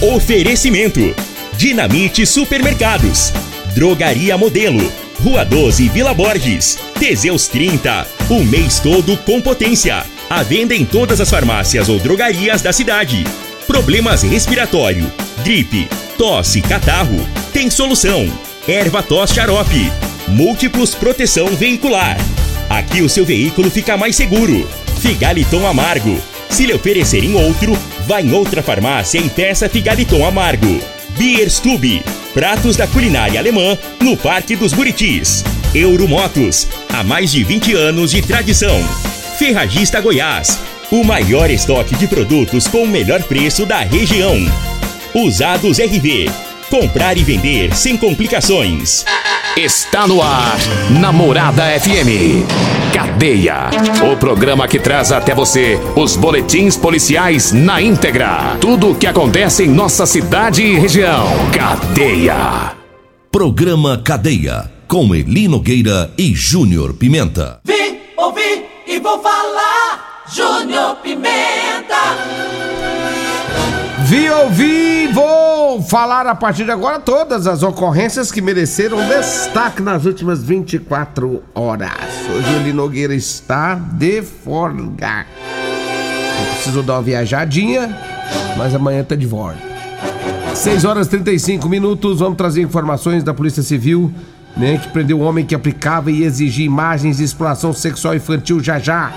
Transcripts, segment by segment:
Oferecimento: Dinamite Supermercados, Drogaria Modelo, Rua 12 Vila Borges, Teseus 30, o mês todo com potência. A venda em todas as farmácias ou drogarias da cidade. Problemas respiratório, gripe, tosse, catarro, tem solução. Erva tos xarope, múltiplos proteção veicular. Aqui o seu veículo fica mais seguro. Figaliton amargo. Se lhe oferecerem outro, vá em outra farmácia e peça Figaliton amargo. Bierstube, pratos da culinária alemã no Parque dos Buritis. Euromotos, há mais de 20 anos de tradição. Ferragista Goiás, o maior estoque de produtos com o melhor preço da região. Usados RV, comprar e vender sem complicações. Está no ar, Namorada FM. Cadeia. O programa que traz até você os boletins policiais na íntegra. Tudo o que acontece em nossa cidade e região. Cadeia. Programa Cadeia. Com Eli Nogueira e Júnior Pimenta. Vim, ouvi e vou falar. Júnior Pimenta. Vi, ouvi, vou falar a partir de agora todas as ocorrências que mereceram destaque nas últimas 24 horas. Hoje o Eli Nogueira está de folga. Preciso dar uma viajadinha, mas amanhã tá de volta. 6 horas e 35 minutos, vamos trazer informações da Polícia Civil, né, que prendeu o homem que aplicava e exigia imagens de exploração sexual infantil já já.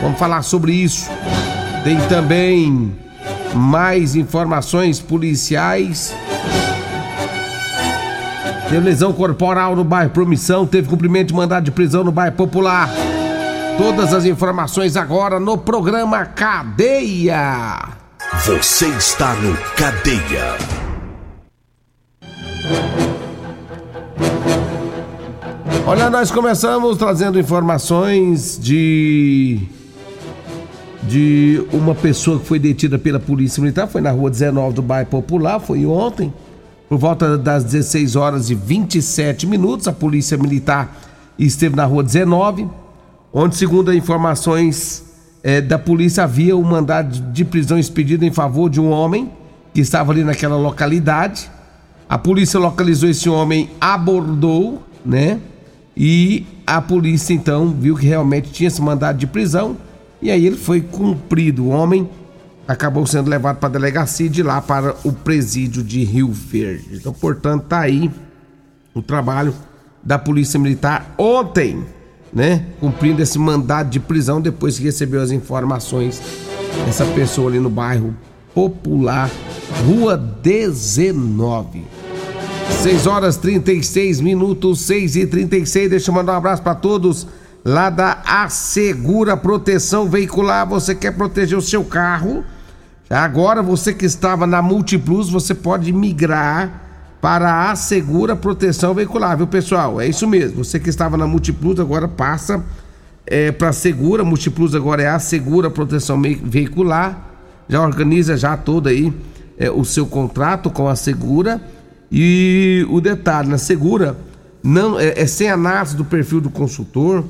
Vamos falar sobre isso. Tem também mais informações policiais. Teve lesão corporal no bairro Promissão, teve cumprimento de mandado de prisão no bairro Popular. Todas as informações agora no programa Cadeia. Você está no Cadeia. Olha, nós começamos trazendo informações de de uma pessoa que foi detida pela Polícia Militar, foi na rua 19 do bairro Popular, foi ontem, por volta das 16 horas e 27 minutos, a Polícia Militar esteve na rua 19, onde, segundo informações eh, da polícia, havia um mandado de prisão expedido em favor de um homem que estava ali naquela localidade. A polícia localizou esse homem, abordou, né? E a polícia então viu que realmente tinha esse mandado de prisão e aí ele foi cumprido. O homem acabou sendo levado para a delegacia de lá para o presídio de Rio Verde. Então, portanto, tá aí o trabalho da Polícia Militar ontem, né? Cumprindo esse mandado de prisão depois que recebeu as informações dessa pessoa ali no bairro Popular, Rua 19. 6 horas 36 minutos, 6 e 36. Deixa eu mandar um abraço para todos lá da Assegura Proteção Veicular. Você quer proteger o seu carro? Agora você que estava na Multiplus, você pode migrar para a Assegura Proteção Veicular, viu pessoal? É isso mesmo. Você que estava na Multiplus agora passa é, para a Segura. Multiplus agora é a Segura Proteção Veicular. Já organiza já todo aí é, o seu contrato com a Segura. E o detalhe, na Segura não é, é sem análise do perfil do consultor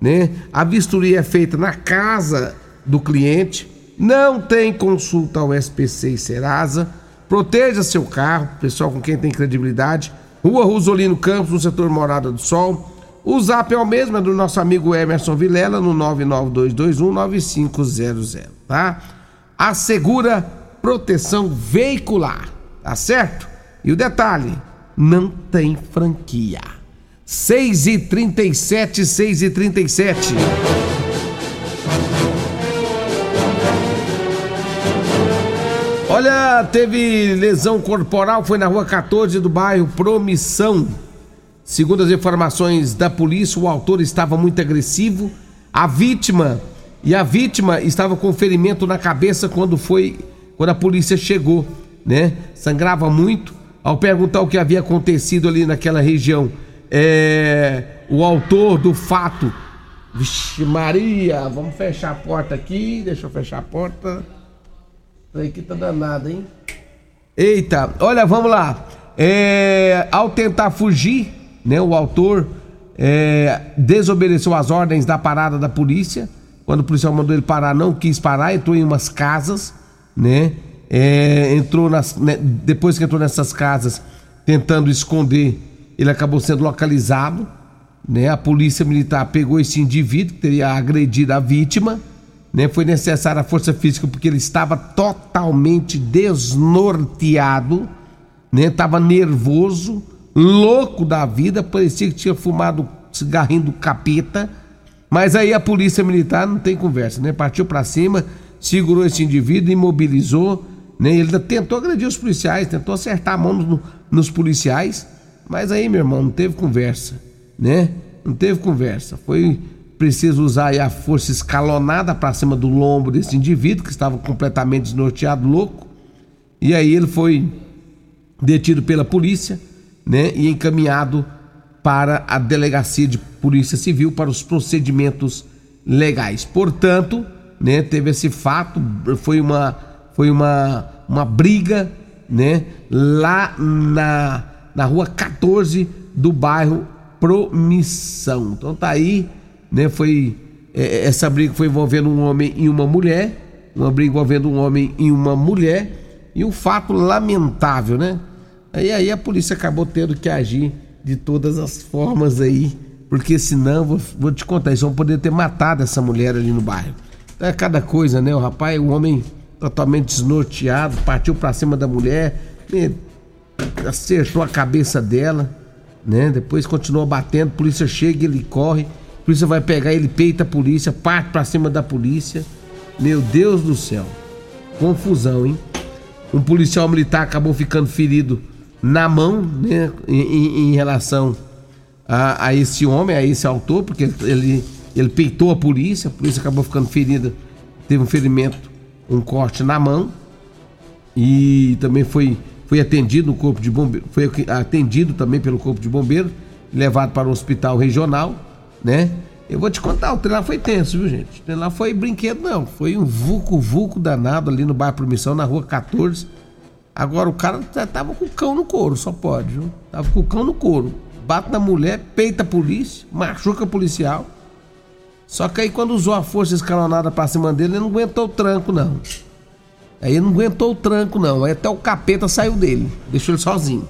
né? A vistoria é feita na casa do cliente, não tem consulta ao SPC e Serasa. Proteja seu carro, pessoal com quem tem credibilidade. Rua Rosolino Campos, no setor Morada do Sol. O zap é o mesmo, é do nosso amigo Emerson Vilela, no 992219500, tá? Assegura proteção veicular, tá certo? E o detalhe, não tem franquia. 6 e 37 6 e 37 Olha, teve lesão corporal, foi na rua 14 do bairro Promissão. Segundo as informações da polícia, o autor estava muito agressivo. A vítima e a vítima estava com ferimento na cabeça quando foi quando a polícia chegou, né? Sangrava muito. Ao perguntar o que havia acontecido ali naquela região, é, o autor do fato. Vixe, Maria, vamos fechar a porta aqui. Deixa eu fechar a porta. Isso aqui tá danado, hein? Eita, olha, vamos lá. É, ao tentar fugir, né, o autor é, desobedeceu as ordens da parada da polícia. Quando o policial mandou ele parar, não quis parar, entrou em umas casas, né? é, entrou nas, né, depois que entrou nessas casas tentando esconder, ele acabou sendo localizado. Né? A polícia militar pegou esse indivíduo que teria agredido a vítima. Né? Foi necessária a força física porque ele estava totalmente desnorteado, né? Estava nervoso, louco da vida, parecia que tinha fumado cigarrinho do capeta. Mas aí a polícia militar não tem conversa, né? Partiu para cima, segurou esse indivíduo, imobilizou, né? Ele tentou agredir os policiais, tentou acertar a mão no, nos policiais, mas aí, meu irmão, não teve conversa, né? Não teve conversa. Foi preciso usar a força escalonada para cima do lombo desse indivíduo que estava completamente desnorteado, louco. E aí ele foi detido pela polícia, né? E encaminhado para a delegacia de polícia civil para os procedimentos legais. Portanto, né, teve esse fato, foi uma foi uma uma briga, né, lá na na rua 14 do bairro Promissão. Então tá aí, né, foi é, essa briga foi envolvendo um homem e uma mulher, uma briga envolvendo um homem e uma mulher, e um fato lamentável, né? Aí aí a polícia acabou tendo que agir de todas as formas aí, porque senão, vou, vou te contar, eles vão poder ter matado essa mulher ali no bairro. É cada coisa, né? O rapaz, o homem totalmente desnorteado, partiu para cima da mulher? Acertou a cabeça dela, né? Depois continuou batendo, polícia chega, ele corre, a polícia vai pegar ele, peita a polícia, parte para cima da polícia. Meu Deus do céu. Confusão, hein? Um policial militar acabou ficando ferido na mão, né, em, em relação a, a, esse homem, a esse autor, porque ele, ele peitou a polícia, a polícia acabou ficando ferida, teve um ferimento, um corte na mão e também foi, foi atendido no corpo de bombeiro, foi atendido também pelo corpo de bombeiro, levado para o hospital regional, né? Eu vou te contar, o trem lá foi tenso, viu, gente? O trem lá foi brinquedo, não. Foi um vulco-vulco danado ali no bairro Promissão, na rua 14 Agora o cara tava com o cão no couro, só pode, viu? Tava com o cão no couro. Bate na mulher, peita a polícia, machuca policial. Só que aí quando usou a força escalonada pra cima dele, ele não aguentou o tranco, não. Aí não aguentou o tranco, não. Aí até o capeta saiu dele. Deixou ele sozinho.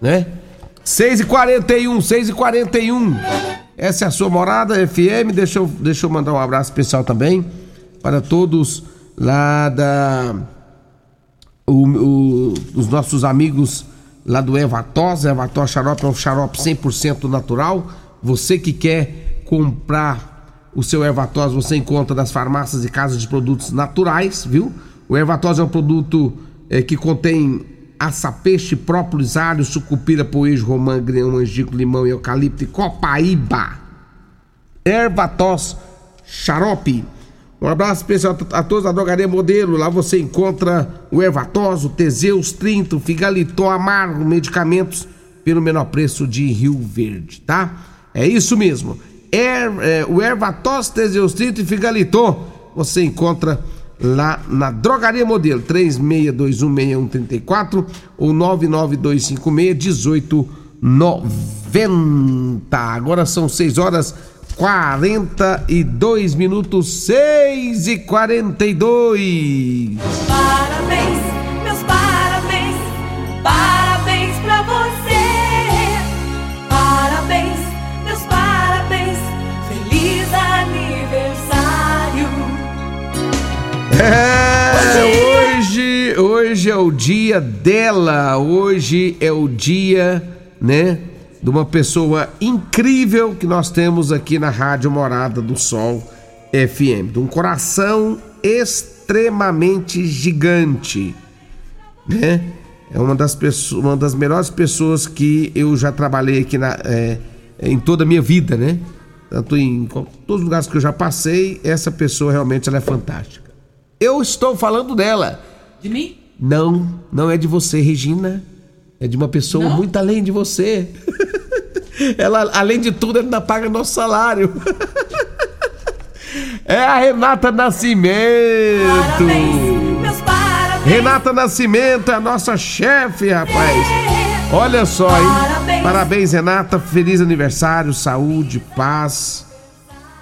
Né? 6h41, 6h41. Essa é a sua morada, FM. Deixa eu, deixa eu mandar um abraço especial também para todos lá da o, o, os nossos amigos lá do Evatos, Evatos Xarope é um xarope 100% natural. Você que quer comprar o seu Evatos, você encontra nas farmácias e casas de produtos naturais, viu? O Evatos é um produto é, que contém açapeixe, própolis, alho, sucupira, poejo, romã, grão, angico, limão, eucalipto e copaíba. Ervatos Xarope um abraço especial a todos da Drogaria Modelo. Lá você encontra o Ervatos, o Teseus 30, o Figalitó Amargo, medicamentos pelo menor preço de Rio Verde, tá? É isso mesmo. Er, é, o Ervatos, Teseus 30 e Figalitó você encontra lá na Drogaria Modelo 36216134 ou 992561890. Agora são 6 horas 42 minutos, 6 e 42. Parabéns, É, hoje, hoje é o dia dela, hoje é o dia, né? de uma pessoa incrível que nós temos aqui na Rádio Morada do Sol FM, de um coração extremamente gigante, né? É uma das pessoas, uma das melhores pessoas que eu já trabalhei aqui na, é, em toda a minha vida, né? Tanto em todos os lugares que eu já passei, essa pessoa realmente ela é fantástica. Eu estou falando dela. De mim? Não, não é de você, Regina. É de uma pessoa não? muito além de você. Ela, além de tudo, ainda paga nosso salário. É a Renata Nascimento. Parabéns, meus parabéns. Renata Nascimento é a nossa chefe, rapaz. Olha só, hein? Parabéns. parabéns, Renata. Feliz aniversário, saúde, paz.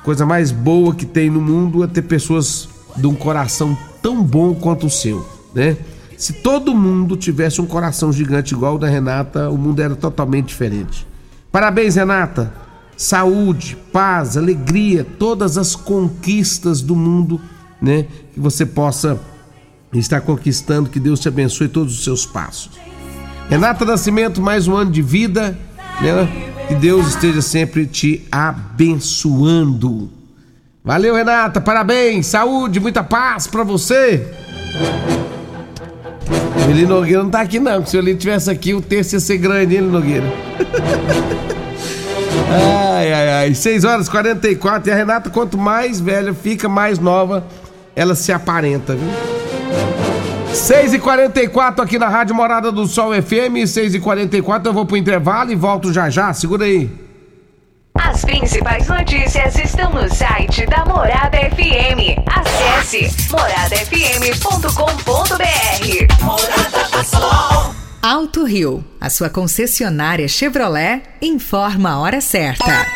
Coisa mais boa que tem no mundo é ter pessoas de um coração tão bom quanto o seu, né? Se todo mundo tivesse um coração gigante igual o da Renata, o mundo era totalmente diferente. Parabéns, Renata. Saúde, paz, alegria, todas as conquistas do mundo, né? Que você possa estar conquistando, que Deus te abençoe todos os seus passos. Renata Nascimento, mais um ano de vida, né? Que Deus esteja sempre te abençoando. Valeu, Renata, parabéns, saúde, muita paz para você. Eli Nogueira não tá aqui não, se o tivesse aqui, o texto ia ser grande, hein, Nogueira? ai, ai, ai, 6 horas e 44 e a Renata, quanto mais velha fica, mais nova ela se aparenta, viu? 6 e 44 aqui na Rádio Morada do Sol FM, 6 e 44 eu vou pro intervalo e volto já já, segura aí. As principais notícias estão no site da Morada FM. Acesse moradafm.com.br. Morada do Sol. Alto Rio, a sua concessionária Chevrolet, informa a hora certa.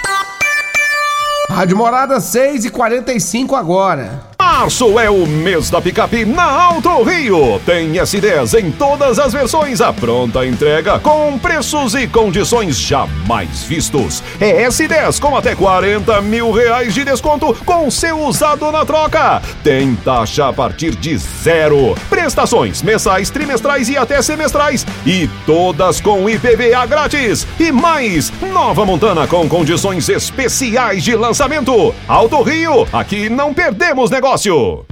Rádio Morada 6 e 45 agora. Março é o mês da picape na Alto Rio. Tem S10 em todas as versões, a pronta entrega com preços e condições jamais vistos. É S10 com até 40 mil reais de desconto com seu usado na troca. Tem taxa a partir de zero. Prestações mensais, trimestrais e até semestrais. E todas com IPVA grátis. E mais, nova Montana com condições especiais de lançamento. Alto Rio, aqui não perdemos negócio. 쇼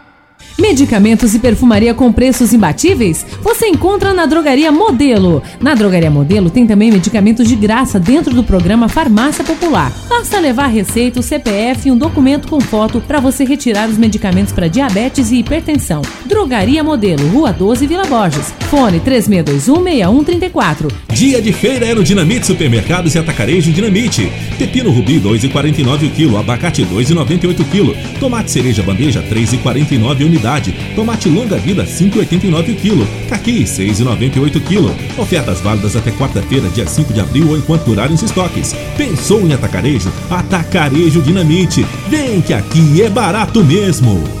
Medicamentos e perfumaria com preços imbatíveis? Você encontra na Drogaria Modelo. Na Drogaria Modelo tem também medicamentos de graça dentro do programa Farmácia Popular. Basta levar receita, o CPF e um documento com foto para você retirar os medicamentos para diabetes e hipertensão. Drogaria Modelo, Rua 12, Vila Borges. Fone 36216134. Dia de feira é no Dinamite Supermercados e Atacarejo Dinamite. Pepino Rubi 2,49 o quilo, abacate 2,98 o quilo, tomate cereja bandeja 3,49 unidade tomate longa vida 5,89 o quilo, caqui 6,98 o quilo. Ofertas válidas até quarta-feira, dia 5 de abril ou enquanto durarem os estoques. Pensou em atacarejo? Atacarejo Dinamite. Vem que aqui é barato mesmo.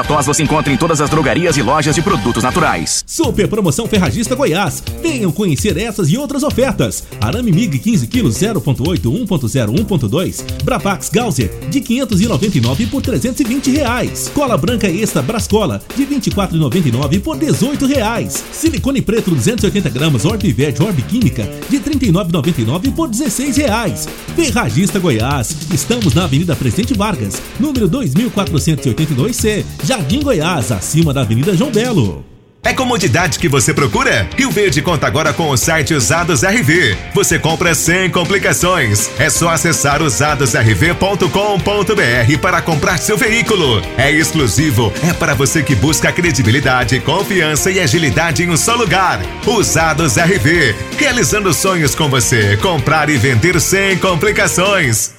Ervatós você encontra em todas as drogarias e lojas de produtos naturais. Super promoção Ferragista Goiás. Venham conhecer essas e outras ofertas. Arame MIG 15 kg 0.8, 1.0, 1.2. Bravax Gausser de 599 por 320 reais. Cola branca extra Brascola de 24,99 por 18 reais. Silicone preto 280 gramas Orbived Orb Química de 39,99 por 16 reais. Ferragista Goiás. Estamos na Avenida Presidente Vargas, número 2482C. Jardim Goiás, acima da Avenida João Belo. É comodidade que você procura? Rio Verde conta agora com o site Usados RV. Você compra sem complicações. É só acessar usadosrv.com.br para comprar seu veículo. É exclusivo, é para você que busca credibilidade, confiança e agilidade em um só lugar. Usados RV, realizando sonhos com você. Comprar e vender sem complicações.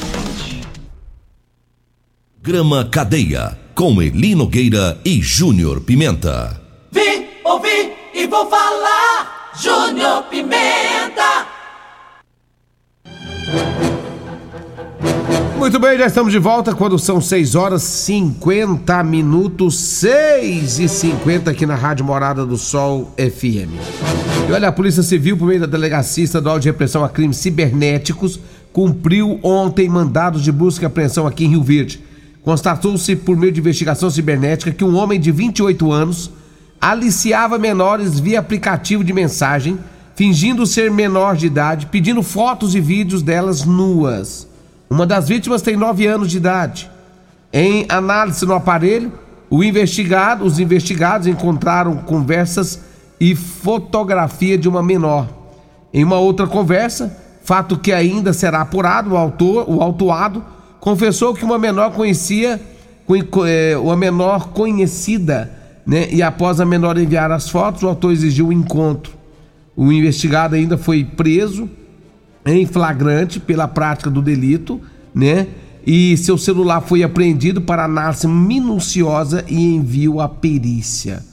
Grama Cadeia, com Eli Nogueira e Júnior Pimenta. Vim, ouvi e vou falar. Júnior Pimenta. Muito bem, já estamos de volta quando são 6 horas 50 minutos, 6 e 50 aqui na Rádio Morada do Sol FM. E olha, a Polícia Civil, por meio da Delegacia Estadual de Repressão a Crimes Cibernéticos, cumpriu ontem mandados de busca e apreensão aqui em Rio Verde. Constatou-se, por meio de investigação cibernética, que um homem de 28 anos aliciava menores via aplicativo de mensagem, fingindo ser menor de idade, pedindo fotos e vídeos delas nuas. Uma das vítimas tem 9 anos de idade. Em análise no aparelho, investigado, os investigados encontraram conversas e fotografia de uma menor. Em uma outra conversa, fato que ainda será apurado, o autor, o autuado, confessou que uma menor conhecia, é, uma menor conhecida, né? E após a menor enviar as fotos, o autor exigiu o encontro. O investigado ainda foi preso em flagrante pela prática do delito, né? E seu celular foi apreendido para análise minuciosa e envio à perícia.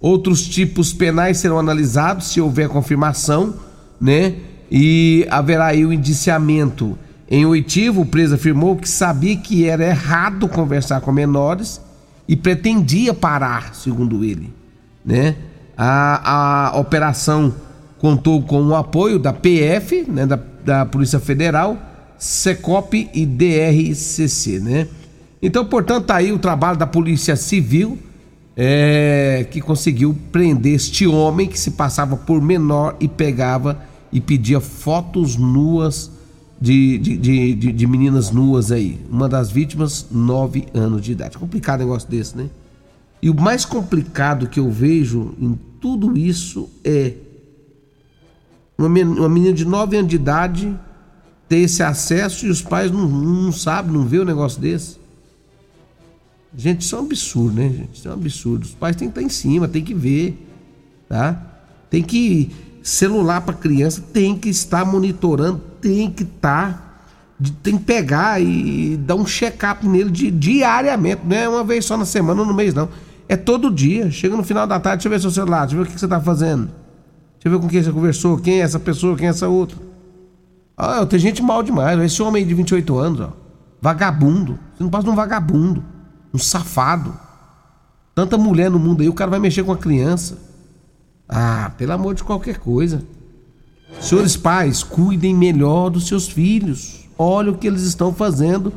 Outros tipos penais serão analisados se houver confirmação, né? E haverá aí o indiciamento. Em oitivo, o preso afirmou que sabia que era errado conversar com menores e pretendia parar, segundo ele, né? A, a operação contou com o apoio da PF, né, da, da Polícia Federal, Secop e DRCC, né? Então, portanto, tá aí o trabalho da Polícia Civil é, que conseguiu prender este homem que se passava por menor e pegava e pedia fotos nuas de, de, de, de, meninas nuas aí. Uma das vítimas, 9 anos de idade. Complicado negócio desse, né? E o mais complicado que eu vejo em tudo isso é uma menina de 9 anos de idade ter esse acesso e os pais não, não sabem, não vê o um negócio desse. Gente, isso é um absurdo, né, gente? Isso é um absurdo. Os pais têm que estar em cima, tem que ver, tá? Tem que celular para criança tem que estar monitorando, tem que estar tem que pegar e dar um check-up nele de, diariamente, não é uma vez só na semana ou no mês não. É todo dia. Chega no final da tarde, deixa eu ver seu celular, deixa eu ver o que você está fazendo. Deixa eu ver com quem você conversou, quem é essa pessoa, quem é essa outra. Ah, tem gente mal demais. Esse homem de 28 anos, ó, vagabundo. Você não passa de um vagabundo, um safado. Tanta mulher no mundo aí, o cara vai mexer com a criança. Ah, pelo amor de qualquer coisa. Senhores pais, cuidem melhor dos seus filhos. Olha o que eles estão fazendo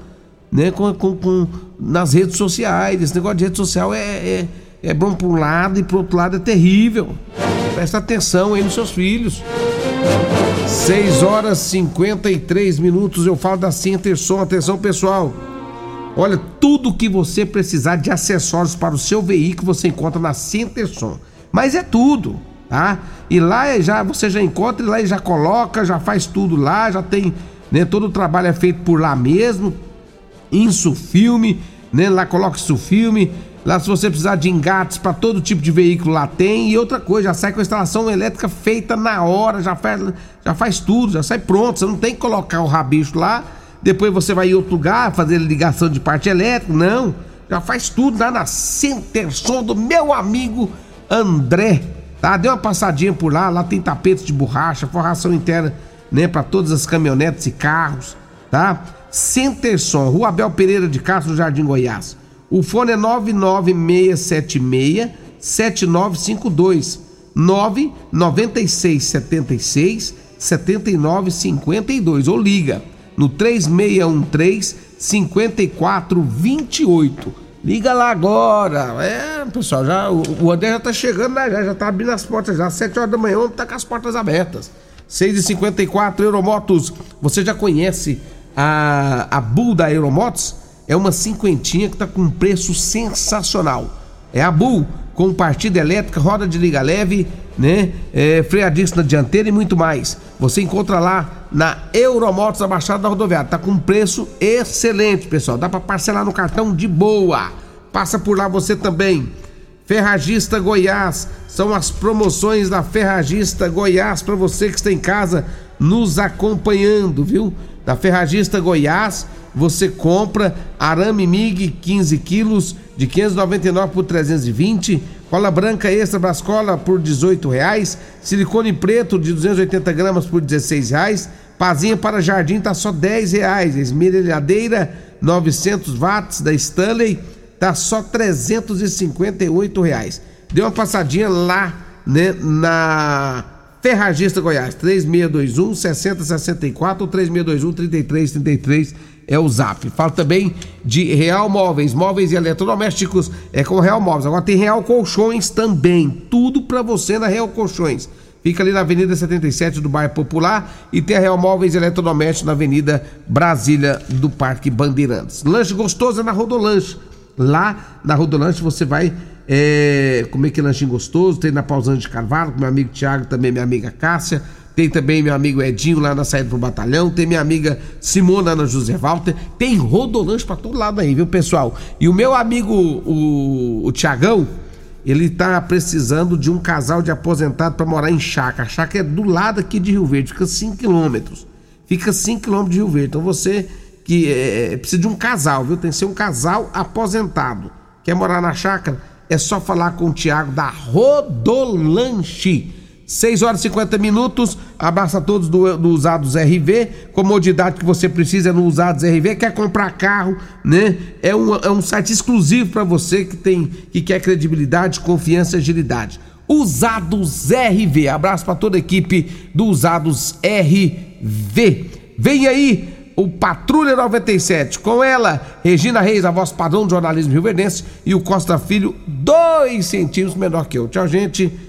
né, com, com, com nas redes sociais. Esse negócio de rede social é, é, é bom para um lado e para outro lado é terrível. Presta atenção aí nos seus filhos. 6 horas e 53 minutos. Eu falo da Centerson. Atenção, pessoal. Olha, tudo que você precisar de acessórios para o seu veículo você encontra na Centerson. Mas é tudo, tá? E lá já você já encontra, e lá já coloca, já faz tudo lá, já tem, né? Todo o trabalho é feito por lá mesmo. Isso filme, né? Lá coloca isso filme, Lá se você precisar de engates para todo tipo de veículo lá tem. E outra coisa, já sai com a instalação elétrica feita na hora, já faz, já faz tudo, já sai pronto. Você não tem que colocar o rabicho lá, depois você vai em outro lugar fazer ligação de parte elétrica. Não, já faz tudo lá na Centerson do meu amigo André. Tá? Dê uma passadinha por lá, lá tem tapetes de borracha, forração interna, né, para todas as caminhonetes e carros, tá? Centerson, Rua Abel Pereira de Castro, Jardim Goiás. O fone é 99676 7952 99676 7952 ou liga no 3613 5428. Liga lá agora. É, pessoal, já o André já tá chegando, né? já, já tá abrindo as portas já, 7 horas da manhã, tá com as portas abertas. 6h54 Euromotos. Você já conhece a, a Bull da Euromotos? é uma cinquentinha que está com um preço sensacional. É a Bull, com partida elétrica, roda de liga leve, né? É, freadista na dianteira e muito mais. Você encontra lá na Euromotos, na Baixada da Rodoviária. Tá com um preço excelente, pessoal. Dá para parcelar no cartão de boa. Passa por lá você também. Ferragista Goiás, são as promoções da Ferragista Goiás para você que está em casa nos acompanhando, viu? Da Ferragista Goiás, você compra arame MIG 15 quilos de 599 por 320, cola branca extra Brascola por 18 reais, silicone preto de 280 gramas por 16 reais, pazinha para jardim tá só 10 reais, esmerilhadeira 900 watts da Stanley tá só 358 reais. Dê uma passadinha lá né, na Ferragista Goiás, 3621 6064 ou 3621 3333 é o Zap. Fala também de Real Móveis, móveis e eletrodomésticos é com Real Móveis. Agora tem Real Colchões também, tudo para você na Real Colchões. Fica ali na Avenida 77 do Bairro Popular e tem a Real Móveis Eletrodomésticos na Avenida Brasília do Parque Bandeirantes. Lanche gostoso é na Rodolanche. Lá na Rodolanche você vai é, comer que lanchinho gostoso. Tem na Pausante de Carvalho, com meu amigo Tiago, também minha amiga Cássia tem também meu amigo Edinho lá na saída pro batalhão, tem minha amiga Simona na José Walter, tem rodolanche pra todo lado aí, viu, pessoal? E o meu amigo, o, o Tiagão, ele tá precisando de um casal de aposentado para morar em Chácara. A Chácara é do lado aqui de Rio Verde, fica 5 quilômetros. Fica 5 quilômetros de Rio Verde. Então você que é, é, precisa de um casal, viu? Tem que ser um casal aposentado. Quer morar na chácara? É só falar com o Tiago da Rodolanche. 6 horas e 50 minutos. Abraço a todos do, do Usados RV. Comodidade que você precisa é no Usados RV. Quer comprar carro, né? É um, é um site exclusivo para você que tem que quer credibilidade, confiança e agilidade. Usados RV. Abraço para toda a equipe do Usados RV. Vem aí o Patrulha 97. Com ela, Regina Reis, a voz padrão do jornalismo rio-verdense, e o Costa Filho, dois centímetros menor que eu. Tchau, gente.